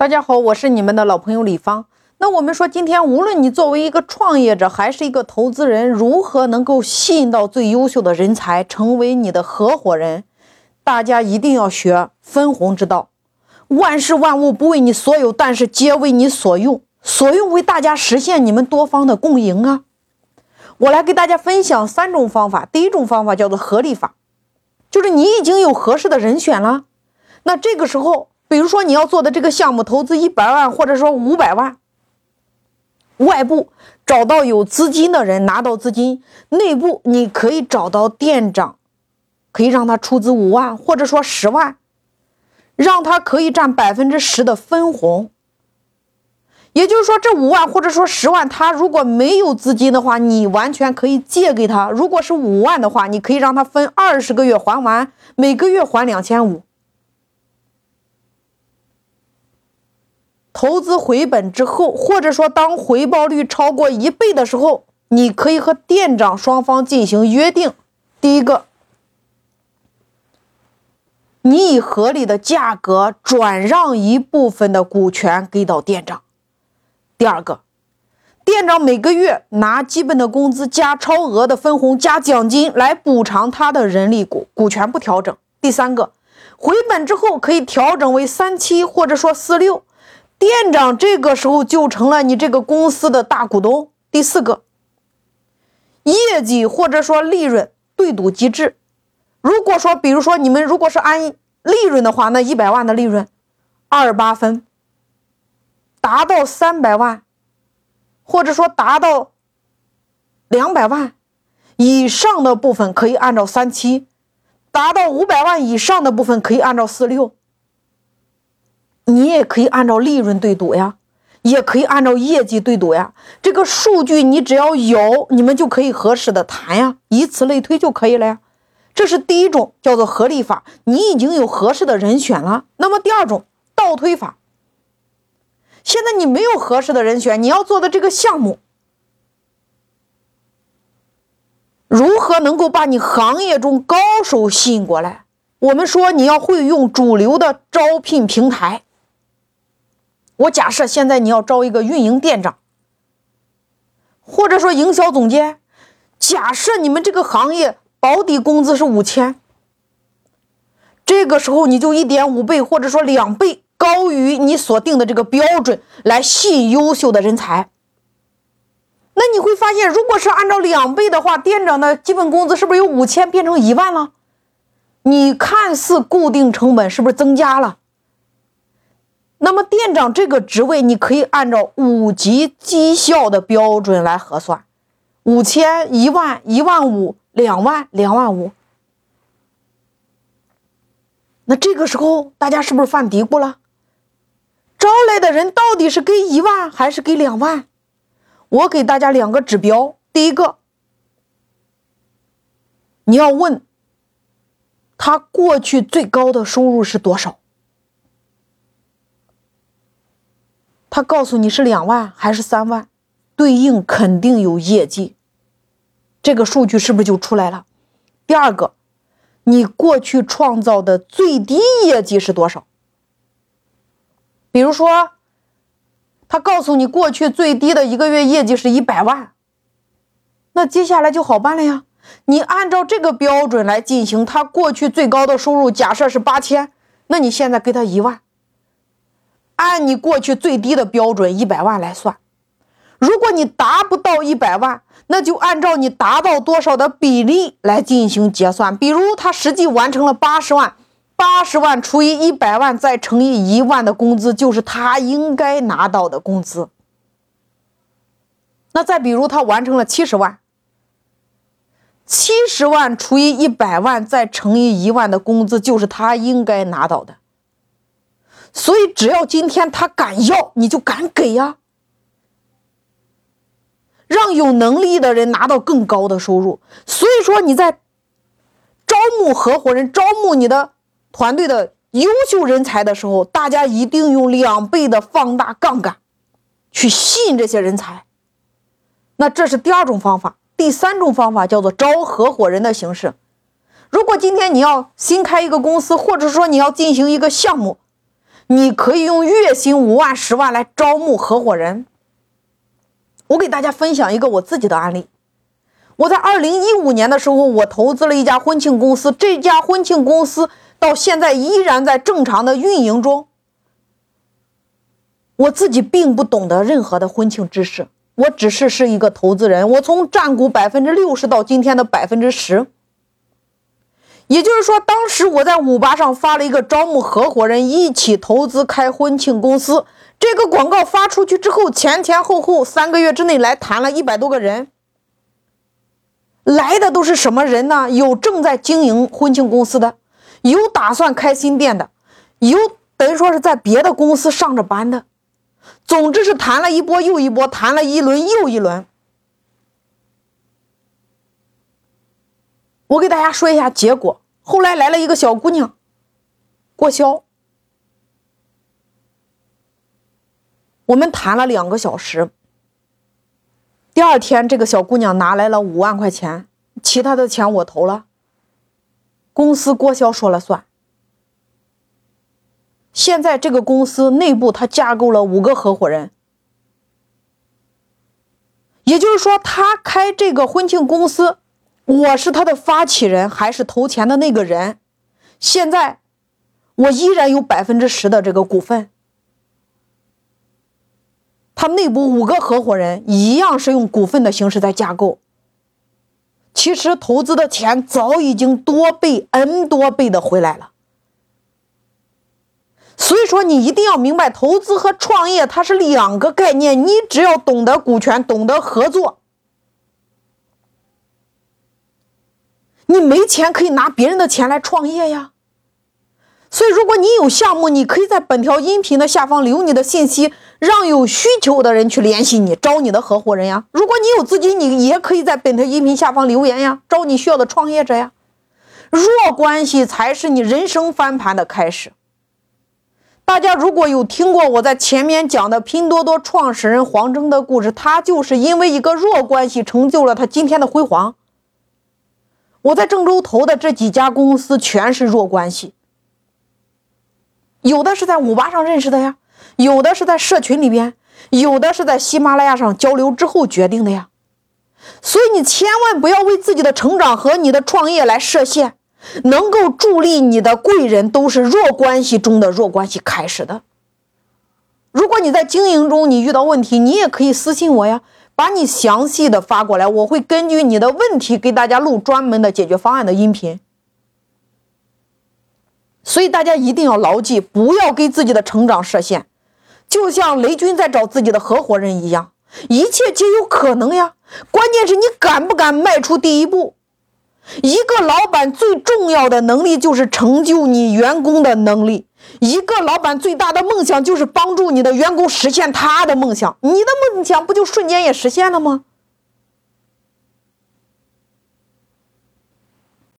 大家好，我是你们的老朋友李芳。那我们说，今天无论你作为一个创业者还是一个投资人，如何能够吸引到最优秀的人才成为你的合伙人？大家一定要学分红之道。万事万物不为你所有，但是皆为你所用。所用为大家实现你们多方的共赢啊！我来给大家分享三种方法。第一种方法叫做合理法，就是你已经有合适的人选了，那这个时候。比如说你要做的这个项目，投资一百万，或者说五百万，外部找到有资金的人拿到资金，内部你可以找到店长，可以让他出资五万，或者说十万，让他可以占百分之十的分红。也就是说，这五万或者说十万，他如果没有资金的话，你完全可以借给他；如果是五万的话，你可以让他分二十个月还完，每个月还两千五。投资回本之后，或者说当回报率超过一倍的时候，你可以和店长双方进行约定。第一个，你以合理的价格转让一部分的股权给到店长；第二个，店长每个月拿基本的工资加超额的分红加奖金来补偿他的人力股股权不调整；第三个，回本之后可以调整为三七或者说四六。店长这个时候就成了你这个公司的大股东。第四个，业绩或者说利润对赌机制。如果说，比如说你们如果是按利润的话，那一百万的利润，二八分，达到三百万，或者说达到两百万以上的部分可以按照三七，达到五百万以上的部分可以按照四六。你也可以按照利润对赌呀，也可以按照业绩对赌呀。这个数据你只要有，你们就可以合适的谈呀，以此类推就可以了呀。这是第一种叫做合理法，你已经有合适的人选了。那么第二种倒推法，现在你没有合适的人选，你要做的这个项目，如何能够把你行业中高手吸引过来？我们说你要会用主流的招聘平台。我假设现在你要招一个运营店长，或者说营销总监。假设你们这个行业保底工资是五千，这个时候你就一点五倍或者说两倍高于你所定的这个标准来吸引优秀的人才。那你会发现，如果是按照两倍的话，店长的基本工资是不是由五千变成一万了？你看似固定成本是不是增加了？那么店长这个职位，你可以按照五级绩效的标准来核算，五千、一万、一万五、两万、两万五。那这个时候大家是不是犯嘀咕了？招来的人到底是给一万还是给两万？我给大家两个指标，第一个，你要问他过去最高的收入是多少。他告诉你是两万还是三万，对应肯定有业绩，这个数据是不是就出来了？第二个，你过去创造的最低业绩是多少？比如说，他告诉你过去最低的一个月业绩是一百万，那接下来就好办了呀，你按照这个标准来进行，他过去最高的收入假设是八千，那你现在给他一万。按你过去最低的标准一百万来算，如果你达不到一百万，那就按照你达到多少的比例来进行结算。比如他实际完成了八十万，八十万除以一百万再乘以一万的工资，就是他应该拿到的工资。那再比如他完成了七十万，七十万除以一百万再乘以一万的工资，就是他应该拿到的。所以，只要今天他敢要，你就敢给呀，让有能力的人拿到更高的收入。所以说，你在招募合伙人、招募你的团队的优秀人才的时候，大家一定用两倍的放大杠杆去吸引这些人才。那这是第二种方法。第三种方法叫做招合伙人的形式。如果今天你要新开一个公司，或者说你要进行一个项目。你可以用月薪五万、十万来招募合伙人。我给大家分享一个我自己的案例。我在二零一五年的时候，我投资了一家婚庆公司，这家婚庆公司到现在依然在正常的运营中。我自己并不懂得任何的婚庆知识，我只是是一个投资人。我从占股百分之六十到今天的百分之十，也就是说，当时我在五八上发了一个招募合伙人一起投资开婚庆公司，这个广告发出去之后，前前后后三个月之内来谈了一百多个人，来的都是什么人呢？有正在经营婚庆公司的，有打算开新店的，有等于说是在别的公司上着班的。总之是谈了一波又一波，谈了一轮又一轮。我给大家说一下结果。后来来了一个小姑娘，过销。我们谈了两个小时。第二天，这个小姑娘拿来了五万块钱，其他的钱我投了。公司郭潇说了算。现在这个公司内部，他架构了五个合伙人，也就是说，他开这个婚庆公司，我是他的发起人，还是投钱的那个人。现在我依然有百分之十的这个股份。他内部五个合伙人一样是用股份的形式在架构。其实投资的钱早已经多倍、n 多倍的回来了。所以说，你一定要明白，投资和创业它是两个概念。你只要懂得股权，懂得合作，你没钱可以拿别人的钱来创业呀。所以，如果你有项目，你可以在本条音频的下方留你的信息，让有需求的人去联系你，招你的合伙人呀。如果你有资金，你也可以在本条音频下方留言呀，招你需要的创业者呀。弱关系才是你人生翻盘的开始。大家如果有听过我在前面讲的拼多多创始人黄峥的故事，他就是因为一个弱关系成就了他今天的辉煌。我在郑州投的这几家公司全是弱关系，有的是在五八上认识的呀，有的是在社群里边，有的是在喜马拉雅上交流之后决定的呀。所以你千万不要为自己的成长和你的创业来设限。能够助力你的贵人都是弱关系中的弱关系开始的。如果你在经营中你遇到问题，你也可以私信我呀，把你详细的发过来，我会根据你的问题给大家录专门的解决方案的音频。所以大家一定要牢记，不要给自己的成长设限，就像雷军在找自己的合伙人一样，一切皆有可能呀。关键是你敢不敢迈出第一步。一个老板最重要的能力就是成就你员工的能力。一个老板最大的梦想就是帮助你的员工实现他的梦想。你的梦想不就瞬间也实现了吗？